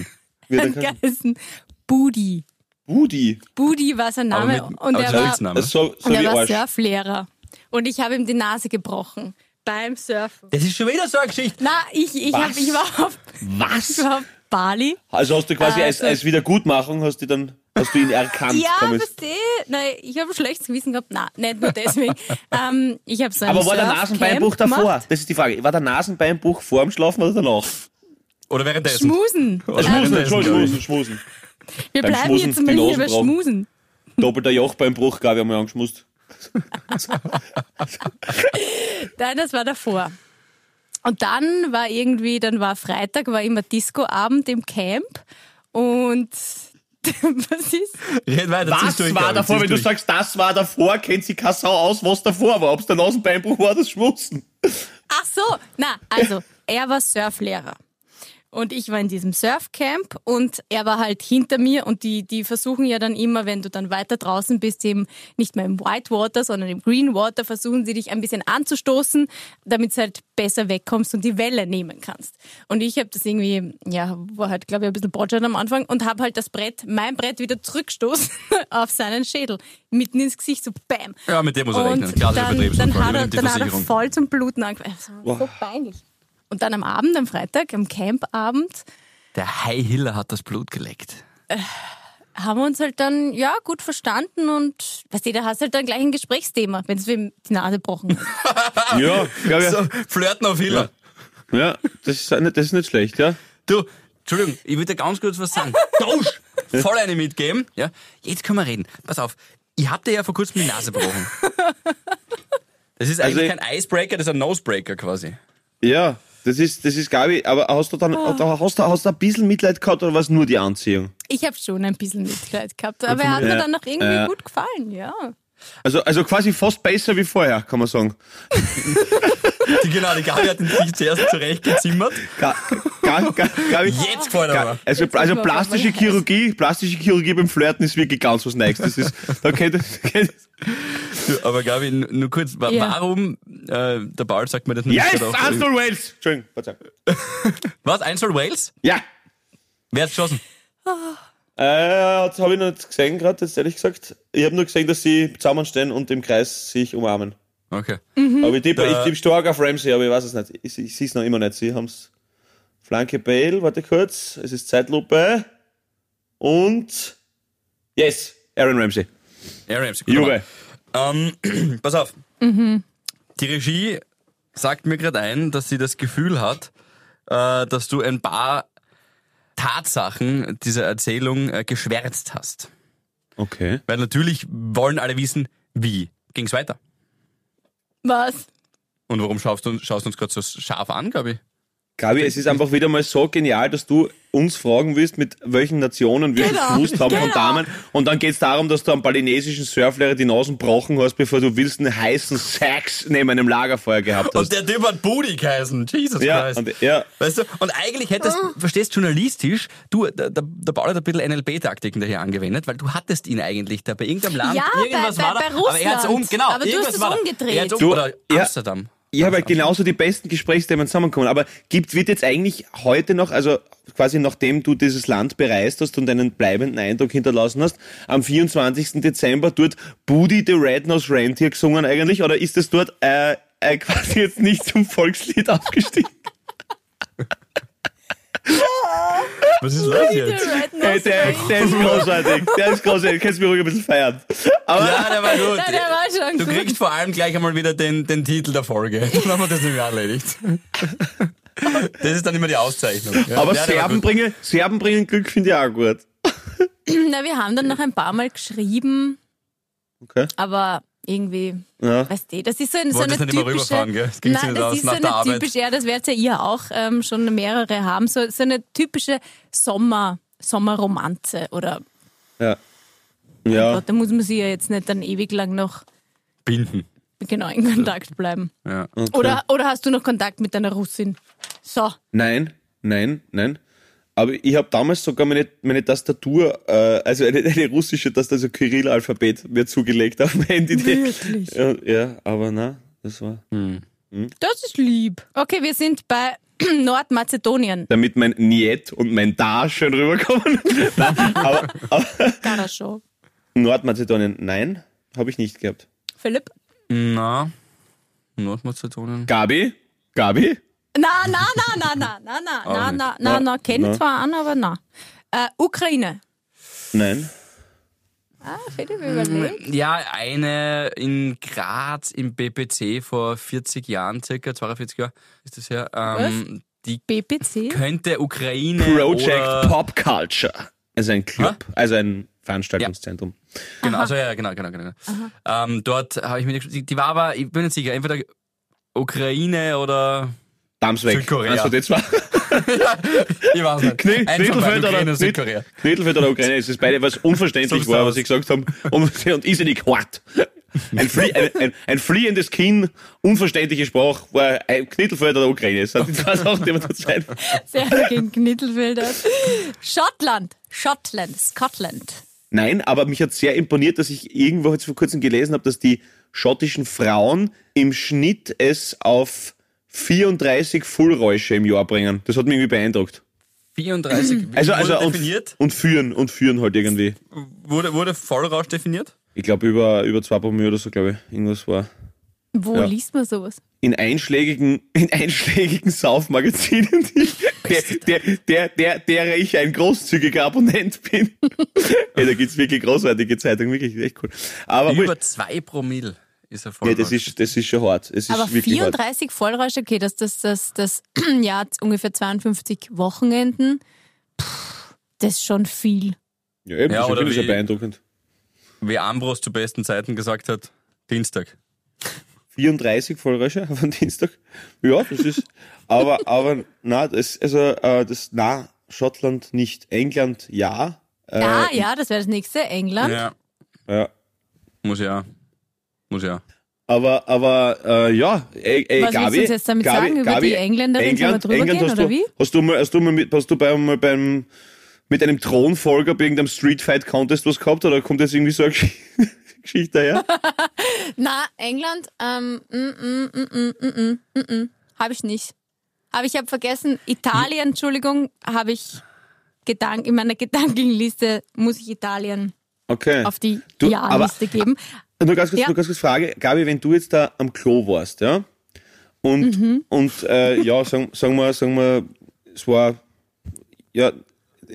geheißen? geheißen Budi. Budi. Budi war sein Name mit, und er war. Das ist so, so und er war. Surflehrer. Und ich habe ihm die Nase gebrochen beim Surfen. Das ist schon wieder so eine Geschichte. Na, ich, ich, hab, Was? ich war auf, Was? ich war auf Bali. Also hast du quasi als, Also- als Wiedergutmachung hast du dann hast du ihn erkannt. Ja, verstehe. Nein, ich habe ein schlechtes Gewissen gehabt. Nein, nicht nur deswegen. *laughs* ähm, ich habe so ein Aber war der Nasenbeinbruch davor? gemacht. Das ist die Frage. War der Nasenbeinbruch vor dem Schlafen oder danach? Oder währenddessen. Schmusen. Oder Schmusen, Entschuldigung, schmusen, schmusen. Wir beim bleiben Schmusen jetzt mal hier über. Schmusen. Doppelter Jochbeinbruch, glaube ich, haben wir angeschmust. *laughs* Nein, das war davor. Und dann war irgendwie, dann war Freitag, war immer Discoabend im Camp und *laughs* was ist? Red weiter, Was durch, war davor? Wenn du durch. sagst, das war davor, kennt sie keine Sau aus, was davor war. Ob es der Nasenbeinbruch war, das Schmusen. Ach so, na, also er war Surflehrer. Und ich war in diesem Surfcamp und er war halt hinter mir und die, die versuchen ja dann immer, wenn du dann weiter draußen bist, eben nicht mehr im Whitewater, sondern im Greenwater, versuchen sie dich ein bisschen anzustoßen, damit du halt besser wegkommst und die Welle nehmen kannst. Und ich habe das irgendwie, ja, war halt, glaube ich, ein bisschen botschert am Anfang und habe halt das Brett, mein Brett wieder zurückgestoßen *laughs* auf seinen Schädel, mitten ins Gesicht, so bam. Ja, mit dem muss er rechnen. Klassischer dann, dann, hat er, dann hat er voll zum Bluten angefangen. Das war so peinlich. Und dann am Abend, am Freitag, am Campabend, Der High Hiller hat das Blut geleckt. haben wir uns halt dann, ja, gut verstanden und, weißt du, da hast du halt dann gleich ein Gesprächsthema, wenn es wem die Nase gebrochen hat. *laughs* Ja, glaube ich. So, flirten auf Hiller. Ja, das ist, nicht, das ist nicht schlecht, ja. Du, Entschuldigung, ich will dir ganz kurz was sagen. Tausch! Voll eine mitgeben. Ja, jetzt können wir reden. Pass auf, ich hab dir ja vor kurzem die Nase gebrochen. *laughs* Das ist eigentlich Also- kein Icebreaker, das ist ein Nosebreaker quasi. Ja, das ist, das ist, glaube ich, aber hast du dann, da hast du, hast du ein bisschen Mitleid gehabt oder war es nur die Anziehung? Ich habe schon ein bisschen Mitleid gehabt, aber er hat mir Ja. dann noch irgendwie Ja. gut gefallen, ja. Also, also quasi fast besser wie vorher, kann man sagen. Die, genau, die Gabi hat ihn sich zuerst zurechtgezimmert. Ga, ga, ga, ga, Jetzt gefällt er aber. also, also mal, plastische. Chirurgie, plastische Chirurgie beim Flirten ist wirklich ganz was Neues. Das ist, da kennt, kennt Du, aber Gabi, nur kurz, wa- Ja. warum, äh, der Ball sagt mir das nicht. Yes, Arsenal Wales! Entschuldigung. *laughs* Was, Einzel Wales? Ja, Wer hat geschossen? äh, das habe ich noch nicht gesehen gerade, jetzt ehrlich gesagt. Ich habe nur gesehen, dass sie zusammenstehen und im Kreis sich umarmen. Okay. Aber ich tippe, ich tippe stark auf Ramsey, aber ich weiß es nicht. Ich, ich sehe es noch immer nicht. Sie haben es. Flanke Bale, warte kurz. Es ist Zeitlupe. Und. Yes, Aaron Ramsey. Aaron Ramsey. Juve. Ähm, *clears throat* pass auf. Die Regie sagt mir gerade ein, dass sie das Gefühl hat, äh, dass du ein paar Tatsachen dieser Erzählung äh, geschwärzt hast. Okay. Weil natürlich wollen alle wissen, wie ging's weiter. Was? Und warum schaust du, schaust du uns gerade so scharf an, Gabi? Gabi, es ist einfach wieder mal so genial, dass du uns fragen willst, mit welchen Nationen wir Genau, gewusst haben von genau. Damen. Und dann geht es darum, dass du am balinesischen Surflehrer die Nasen brochen hast, bevor du willst einen heißen Sex neben einem Lagerfeuer gehabt hast. Und der Typ hat Booty geheißen. Jesus ja, Christ. und, ja, Weißt du, und eigentlich hättest, verstehst journalistisch, du, der, der, der Paul hat ein bisschen NLP-Taktiken daher angewendet, weil du hattest ihn eigentlich da bei irgendeinem Land, Ja, irgendwas bei- war bei- da, bei aber er hat's um, Russland. genau, Aber du irgendwas hast es umgedreht. Er um, Du, oder ja. Amsterdam. Ich habe halt genauso die besten Gesprächsthemen zusammenkommen. Aber gibt, wird jetzt eigentlich heute noch, also quasi nachdem du dieses Land bereist hast und einen bleibenden Eindruck hinterlassen hast, am 24. Dezember dort Booty the Red-Nosed Reindeer gesungen eigentlich? Oder ist es dort äh, äh, quasi jetzt nicht zum Volkslied aufgestiegen? *laughs* Was ist los jetzt? Hey, der, der ist großartig. Der ist großartig. Kannst du mich ruhig ein bisschen feiern. Aber Ja, der war gut. Nein, der war schon Du gut. kriegst vor allem gleich einmal wieder den, den Titel der Folge. *laughs* Dann haben wir das nämlich erledigt. Das ist dann immer die Auszeichnung. Ja, aber ja, Serben, bringen, Serben bringen Glück, finde ich auch gut. Na, wir haben dann noch ein paar Mal geschrieben, Okay. aber irgendwie, Ja. weißt du, das ist so, ein, so eine nicht typische... rüberfahren, gell? Das ging Nein, nicht das aus ist so eine Arbeit. typische, ja, das werdet ja ihr auch ähm, schon mehrere haben, so, so eine typische Sommer, Sommerromanze oder Ja. Ja. Gott, da muss man sich ja jetzt nicht dann ewig lang noch Binden. genau in Kontakt bleiben. Ja. Oder, oder hast du noch Kontakt mit deiner Russin? So, Nein, nein, nein. Aber ich habe damals sogar meine, meine Tastatur, äh, also eine, *laughs* eine russische Tastatur, also Kyrill-Alphabet mir zugelegt auf dem Handy. Wirklich? Ja, ja, aber na, das war. Das ist lieb. Okay, wir sind bei *clears throat* Nordmazedonien. Damit mein Niet und mein Da schön rüberkommen. *laughs* Nein, aber, aber. Nordmazedonien, nein, habe ich nicht gehabt. Philipp? Na, Nordmazedonien. Gabi? Gabi? Na, na, na, na, na, na, na, na, nicht. na, na, na, kenne Na. zwar an, aber na. Äh, Ukraine. Nein. Ah, Philipp überlegt. Ja, eine in Graz im BPC vor 40 Jahren, circa 42 Jahre ist das her. Ähm, die BPC? könnte Ukraine Project oder, Pop Culture. Also ein Club, also ein Veranstaltungszentrum. Genau, also ja, genau, genau, genau. Ähm, dort habe ich mir die, die war aber, ich bin nicht sicher, entweder Ukraine oder Dams weg. Südkorea. Also das war *laughs* ich weiß nicht. Beiden, Knittelfeld oder Knit- Südkorea. Knittelfeld oder Ukraine. Es ist beide was unverständlich So war, was sie gesagt haben. Und, und irrsinnig hart. Ein, flie ein, ein, ein fliehendes Kinn, unverständliche Sprache, war ein Knittelfeld oder Ukraine. Das sind die zwei Sachen, die man da Zeit. Sehr gegen Knittelfelder. Schottland. Schottland. Scotland. Nein, aber mich hat sehr imponiert, dass ich irgendwo jetzt vor kurzem gelesen habe, dass die schottischen Frauen im Schnitt es auf 34 Fullräusche im Jahr bringen. Das hat mich irgendwie beeindruckt. 34. Wie Also, wurde also und, definiert? und führen und führen halt irgendwie. Wurde, wurde Vollrausch definiert? Ich glaube über über zwei Promille oder so, glaube ich, irgendwas war. Wo Ja. liest man sowas? In einschlägigen, *laughs* in einschlägigen Saufmagazinen, die, *laughs* der, der, der, der, derer ich ein großzügiger Abonnent bin. *laughs* ja, da gibt's wirklich großartige Zeitungen, wirklich echt cool. Aber Über zwei Promille ist ja, Vollrausch. das ist, das ist schon hart. Es ist Aber wirklich hart. 34 Vollräusche, okay, das, das, das, das *clears throat* Jahr hat ungefähr 52 Wochenenden. Puh, das ist schon viel. Ja, eben, Ja, das schon wie- beeindruckend. Wie Ambros zu besten Zeiten gesagt hat, Dienstag. 34 Vollrösche auf einen Dienstag. Ja, das ist, aber, aber, na, das, also, äh, das, na, Schottland nicht. England, ja. Äh, ah, ja, das wäre das nächste. England. Ja, ja. muss ja. Muss ja. Aber, aber, äh, ja, ey, ey, Was willst du Gabi, uns jetzt damit Gabi, sagen? Über Gabi, die Engländerin wir drüber England gehen, hast oder du, wie? Hast du mal, hast du mal, mit, hast du bei, mal beim, mit einem Thronfolger bei irgendeinem Street Fight Contest was gehabt oder kommt jetzt irgendwie so eine Gesch- *laughs* Geschichte daher? *laughs* Na, England, ähm, mm, mm, mm, habe ich nicht. Aber ich habe vergessen, Italien, Entschuldigung, habe ich Gedank in meiner Gedankenliste muss ich Italien Okay. auf die Du, Ja-Liste geben. Nur ganz kurz, Ja. nur ganz kurz Frage, Gabi, wenn du jetzt da am Klo warst, ja, und, Mhm. und äh, ja, sagen, sagen wir, sagen wir, es war ja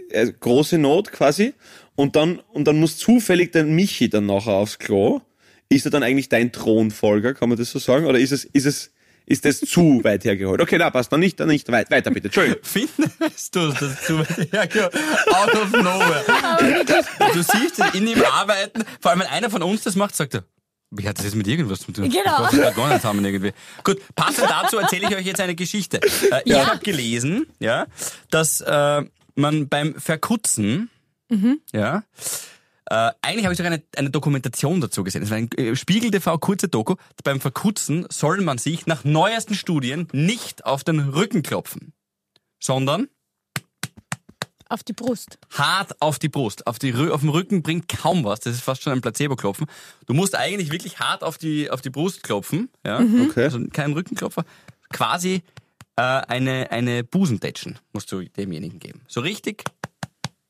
äh, große Not quasi, und dann und dann muss zufällig der Michi dann nachher aufs Klo. Ist er dann eigentlich dein Thronfolger, kann man das so sagen, oder ist es ist es ist das zu weit hergeholt? Okay, na passt, dann nicht, dann nicht weit, weiter bitte. Entschuldigung. *laughs* Findest du das zu weit hergeholt? Out of nowhere. *laughs* du siehst es in ihm arbeiten, vor allem wenn einer von uns das macht, sagt er, wie hat das jetzt mit irgendwas zu tun? Genau. Das gar nicht zusammen irgendwie. Gut, passend dazu erzähle ich euch jetzt eine Geschichte. Äh, ich Ja. habe gelesen, ja, dass äh, man beim Verkutzen, ja, äh, eigentlich habe ich sogar eine, eine Dokumentation dazu gesehen. Es war ein äh, Spiegel TV kurze Doku. Beim Verkutzen soll man sich nach neuesten Studien nicht auf den Rücken klopfen, sondern Auf die Brust. hart auf die Brust. Auf, die, auf dem Rücken bringt kaum was. Das ist fast schon ein Placebo-Klopfen. Du musst eigentlich wirklich hart auf die, auf die Brust klopfen. Ja? Okay. Also kein Rückenklopfer. Quasi äh, eine, eine Busentätschen musst du demjenigen geben. So richtig?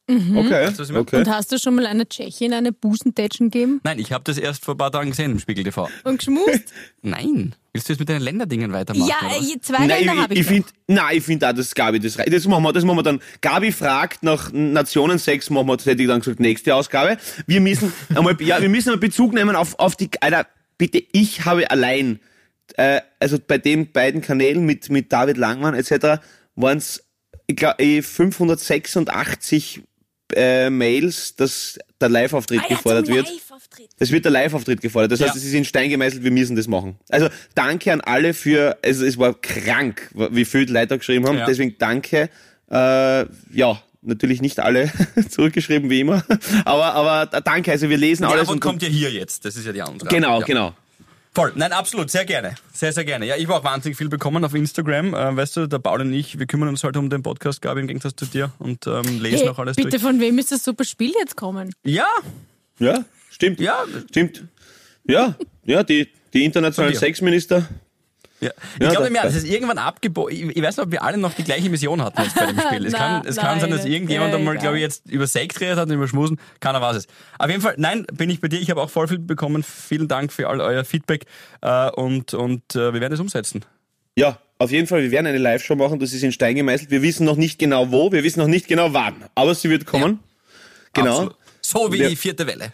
Okay. du, was ich okay. Und hast du schon mal einer Tschechin eine Busentätschen gegeben? Nein, ich habe das erst vor ein paar Tagen gesehen im Spiegel TV. Und geschmust? Nein. Willst du jetzt mit deinen Länderdingen weitermachen? ja, oder zwei Länder Nein, habe ich, ich. ich finde, nein, ich finde auch, das Gabi, das reicht. Das machen wir, das machen wir dann. Gabi fragt nach Nationensex, machen wir, das hätte ich dann gesagt, nächste Ausgabe. Wir müssen *laughs* einmal, ja, wir müssen einmal Bezug nehmen auf, auf die, Alter, bitte, ich habe allein, äh, also bei den beiden Kanälen mit, mit David Langmann etc. waren es, ich glaube, 586 äh, Mails, dass der Live-Auftritt Ah, ja, gefordert wird. Live-Auftritt. Es wird der Live-Auftritt gefordert. Das heißt, Ja. es ist in Stein gemeißelt, wir müssen das machen. Also danke an alle für, also es war krank, wie viele Leute da geschrieben haben. Ja. Deswegen danke. Äh, ja, natürlich nicht alle *laughs* zurückgeschrieben wie immer. *laughs* Aber, aber danke, also wir lesen Die alles. Antwort und kommt ja hier jetzt. Das ist ja die andere. Genau, ja. genau. Voll, nein, absolut, sehr gerne. Sehr, sehr gerne. Ja, ich habe auch wahnsinnig viel bekommen auf Instagram. Äh, weißt du, der Paul und ich, wir kümmern uns halt um den Podcast, Gabi, im Gegensatz zu dir und ähm, lesen Hey, auch alles bitte, durch. von wem ist das super Spiel jetzt kommen? Ja, Ja, stimmt. Ja. Stimmt. Ja, ja, die, die internationalen. Sexminister. Ja. Ich Ja, glaube mir, das ist irgendwann abgeboten. Ich, weiß nicht, ob wir alle noch die gleiche Mission hatten jetzt bei dem *laughs* Spiel. Es, Na, kann, es kann sein, dass irgendjemand ja, einmal, egal. glaube ich, jetzt über Sex geredet hat und über Schmusen. Keiner weiß es. Auf jeden Fall, nein, bin ich bei dir. Ich habe auch voll viel bekommen. Vielen Dank für all euer Feedback äh, und, und äh, wir werden es umsetzen. Ja, auf jeden Fall, wir werden eine Live-Show machen, das ist in Stein gemeißelt. Wir wissen noch nicht genau wo, wir wissen noch nicht genau wann, aber sie wird kommen. Genau. Absolut. So wie Ja. die vierte Welle.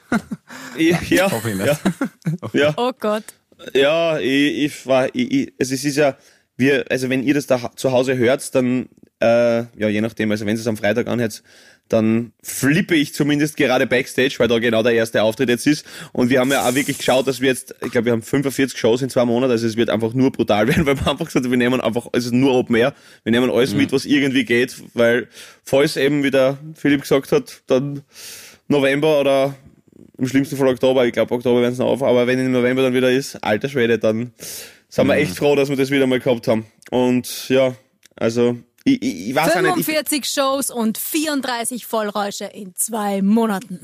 Ja, *laughs* ja, *laughs* Hoffe ich ja, nicht. ja, Oh Gott. Ja, ich, ich war, ich, ich, also es ist ja, wir, also wenn ihr das da zu Hause hört, dann, äh, ja, je nachdem, also wenn ihr es am Freitag anhört, dann flippe ich zumindest gerade Backstage, weil da genau der erste Auftritt jetzt ist. Und wir haben ja auch wirklich geschaut, dass wir jetzt, ich glaube, wir haben 45 Shows in zwei Monaten, also es wird einfach nur brutal *laughs* werden, weil wir einfach gesagt haben, wir nehmen einfach, es ist nur Open Air, wir nehmen alles mit, was irgendwie geht, weil falls eben, wie der Philipp gesagt hat, dann November oder im schlimmsten Fall Oktober, ich glaube Oktober werden es noch auf, aber wenn im November dann wieder ist, alter Schwede, dann sind wir echt froh, dass wir das wieder mal gehabt haben. Und ja, also ich, ich, ich weiß auch nicht. Ich, 45 Shows und 34 Vollräusche in zwei Monaten.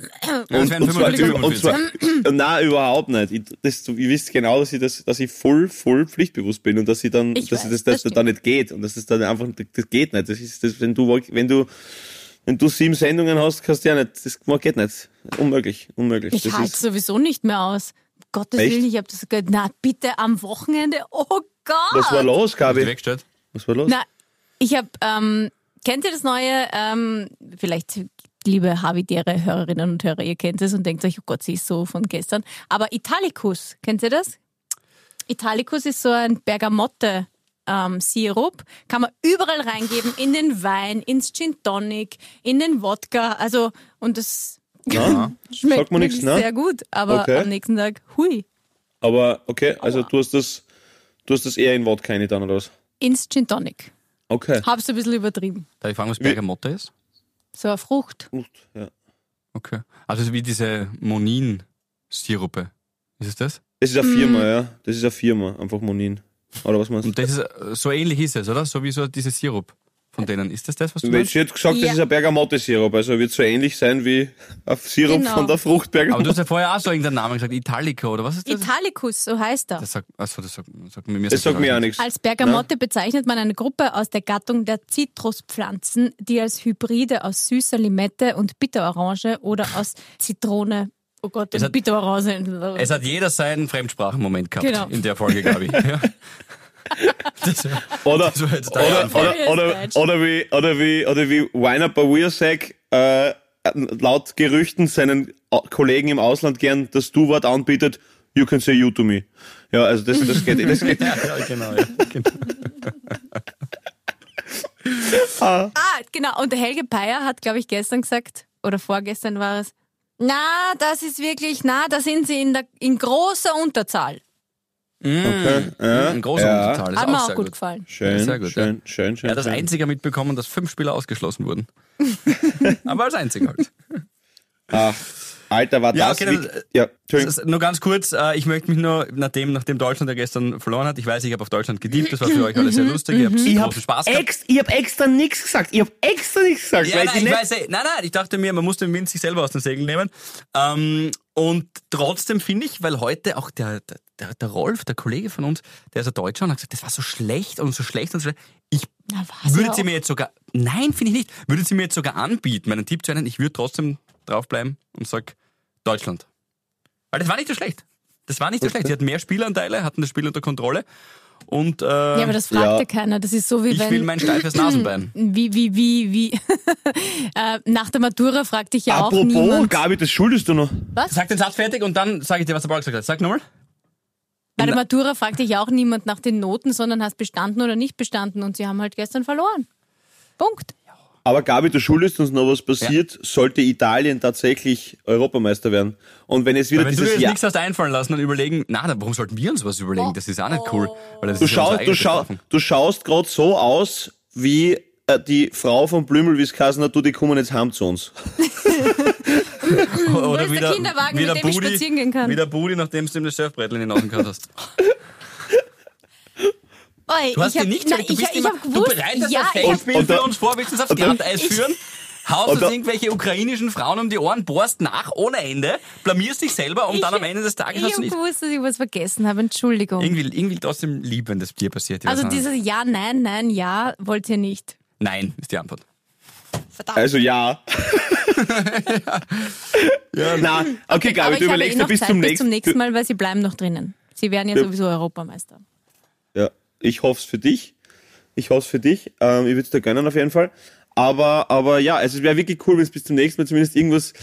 Das wären und zwar, 45. und zwar, *clears throat* nein, überhaupt nicht. Ich, das, du, ihr wisst genau, dass ich, das, dass ich voll, voll pflichtbewusst bin und dass ich dann, Ich dass weiß, das, das das, da nicht geht und dass das dann einfach, das geht nicht. Das ist, das, wenn du, wenn du, wenn du sieben Sendungen hast, kannst du ja nicht, das geht nicht. Unmöglich, unmöglich. Ich das halte sowieso nicht mehr aus. Um Gottes Echt? Willen, ich habe das gehört. Na, bitte am Wochenende. Oh Gott. was war los, Gabi? Was war los? Na, ich habe, ähm, kennt ihr das neue, ähm, vielleicht liebe Havidere Hörerinnen und Hörer, ihr kennt es und denkt euch, oh Gott, sie ist so von gestern. Aber Italicus, kennt ihr das? Italicus ist so ein Bergamotte. Ähm, Sirup kann man überall reingeben, in den Wein, ins Gin Tonic, in den Wodka, also und das Na? *laughs* schmeckt Sagt man nichts, ne? sehr gut, aber Okay. am nächsten Tag, hui, Aber okay, also du hast das, du hast das eher in Wodka rein dann oder was? ins Gin Tonic. Okay. Hab's ein bisschen übertrieben. Darf ich fragen, was Bergamotte ist? So eine Frucht. Gut, ja. Okay. Also so wie diese Monin-Sirupe. Ist es das? Das ist eine Hm. Firma, ja. Das ist eine Firma, einfach Monin. Oder was meinst du? Und das ist, äh, so ähnlich ist es, oder? So wie so diese Sirup von denen. Ist das das, was du meinst? Sie hat gesagt, das Ja. ist ein Bergamotte-Sirup, also wird so ähnlich sein wie ein Sirup Genau. von der Frucht Aber du Bergamotte. hast ja vorher auch so irgendeinen Namen gesagt, Italico, oder was ist das? Italicus, so heißt er. das sagt, achso, das sagt, sagt mir, mir Das sagt mir auch nichts. Als Bergamotte bezeichnet man eine Gruppe aus der Gattung der Zitruspflanzen, die als Hybride aus süßer Limette und Bitterorange oder aus Zitrone, oh Gott, Es hat- Bitterorange. Es hat jeder seinen Fremdsprachenmoment gehabt Genau. in der Folge, glaube ich. *laughs* Ja. Das, Oder, das oder, oder, oder, oder wie, oder wie, oder wie Weiner Bawirsack, äh, laut Gerüchten seinen Au- Kollegen im Ausland gern das Du-Wort anbietet, you can say you to me. Ja, also das, das geht, das geht. *laughs* Ja, ja, genau, ja. genau. Ah, genau. Und der Helge Peyer hat, glaube ich, gestern gesagt, oder vorgestern war es, na, das ist wirklich, na, da sind sie in, der, in großer Unterzahl. Okay, ja, Ein großer ja. Unterzahl. Ist Hat mir auch auch sehr gut gut. gefallen. Schön, Sehr gut, schön, schön, schön. Er hat das schön. einzige mitbekommen, dass fünf Spieler ausgeschlossen wurden. *laughs* Aber als einziger halt. Ah, Alter, war Ja, das... okay, wie- dann, ja, ist nur ganz kurz, äh, ich möchte mich nur, nachdem, nachdem Deutschland ja gestern verloren hat, ich weiß, ich habe auf Deutschland gediebt, das war für euch alles sehr lustig, ihr habt Ich großen hab, Spaß gehabt. ex, ich hab extra nichts gesagt. Ich hab extra nichts gesagt. Ja, weil nein, ich nicht, weiß, eh, nein, nein, ich dachte mir, man muss den Wind sich selber aus den Segeln nehmen. Ähm, und trotzdem finde ich, weil heute auch der, der, der Rolf, der Kollege von uns, der ist ein Deutscher und hat gesagt, das war so schlecht und so schlecht und so schlecht. Ich würde sie auch. mir jetzt sogar, nein, finde ich nicht, würde sie mir jetzt sogar anbieten, meinen Tipp zu nennen, ich würde trotzdem draufbleiben und sag Deutschland. Weil das war nicht so schlecht. Das war nicht so schlecht. Sie hatten mehr Spielanteile, hatten das Spiel unter Kontrolle und äh, Ja, aber das fragt ja, Ja. keiner. Das ist so wie ich wenn. will mein steifes Nasenbein. *clears throat* wie, wie, wie, wie. *laughs* äh, nach der Matura fragt dich ja auch Apropos, niemand. Gabi, das schuldest du noch. Was? Sag den Satz fertig und dann sage ich dir, was der Ball gesagt hat. Sag nochmal. Bei der Matura fragt dich ja auch niemand nach den Noten, sondern hast bestanden oder nicht bestanden und sie haben halt gestern verloren. Punkt. Aber Gabi, du schuldest uns noch was passiert, sollte Italien tatsächlich Europameister werden. Und wenn es wieder Wenn du dir dieses jetzt nichts hast einfallen lassen und überlegen, na, dann warum sollten wir uns was überlegen? Das ist auch nicht cool. Weil das Du, ist ja du, schau, du schaust gerade so aus, wie äh, die Frau von Blümel, wie es geheißen hat, du, die kommen jetzt heim zu uns. *laughs* Oder ist der Kinderwagen, wie mit der dem ich Budi, spazieren gehen kann? Wie der Budi, nachdem du ihm das Surfbrettel in die Nase gehauen hast. *laughs* Oi, Du hast ich dir nicht, nein, du ich, bist ich immer, du gewusst, bereitest ja, ich Festspiel Und für uns vor, willst uns aufs Glatteis führen, *laughs* haust uns irgendwelche ukrainischen Frauen um die Ohren, bohrst nach ohne Ende, blamierst dich selber und ich, dann am Ende des Tages ich hast du hab nicht. gewusst, dass ich was vergessen habe. Entschuldigung. Irgendwie, irgendwie trotzdem lieb, wenn das dir passiert. ich also nicht. dieses Ja, Nein, Nein, Ja wollt ihr nicht. Nein, ist die Antwort. Verdammt. Also ja. *laughs* Ja, Na, okay, Gabi, Aber du ich eh überlegst noch bis Zeit zum bis nächsten zum nächsten Mal, weil sie bleiben noch drinnen. Sie werden ja Ja. sowieso Europameister. Ich hoffe es für dich. Ich hoffe es für dich. Ähm, ich würde es dir gönnen auf jeden Fall. Aber, aber ja, also es wäre wirklich cool, wenn du bis zum nächsten Mal zumindest irgendwas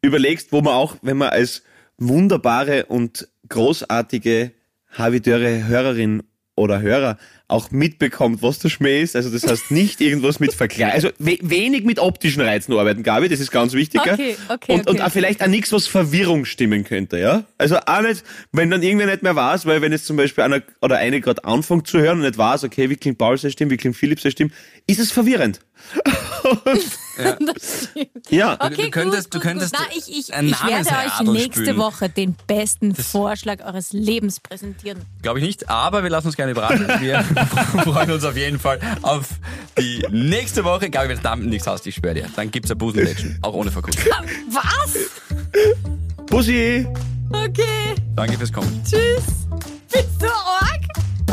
überlegst, wo man auch, wenn man als wunderbare und großartige Havidöre Hörerin oder Hörer auch mitbekommt, was der Schmäh ist. Also das heißt nicht irgendwas mit Vergleich, also we wenig mit optischen Reizen arbeiten, Gabi, das ist ganz wichtig. Okay, okay, Und, und okay. auch vielleicht auch nichts, was Verwirrung stimmen könnte, ja? Also auch nicht, wenn dann irgendwer nicht mehr weiß, weil wenn jetzt zum Beispiel einer oder eine gerade anfängt zu hören und nicht weiß, okay, wie klingt Paul seine Stimme, wie klingt Philipp seine Stimme, ist es verwirrend. *laughs* Das stimmt. Ja. Okay, Du könntest- gut, du gut, könntest gut. Na, ich, ich, ein ich werde euch nächste spielen. Woche den besten Vorschlag eures Lebens präsentieren. Glaube ich nicht, aber wir lassen uns gerne überraschen. Wir *laughs* freuen uns auf jeden Fall auf die nächste Woche. Gabi, wenn du damit nichts hast, ich schwöre dir, dann gibt's ein Busenlätschen, auch ohne Verkunden. *laughs* Was? Bussi! Okay, Danke fürs Kommen. tschüss. Bist du arg?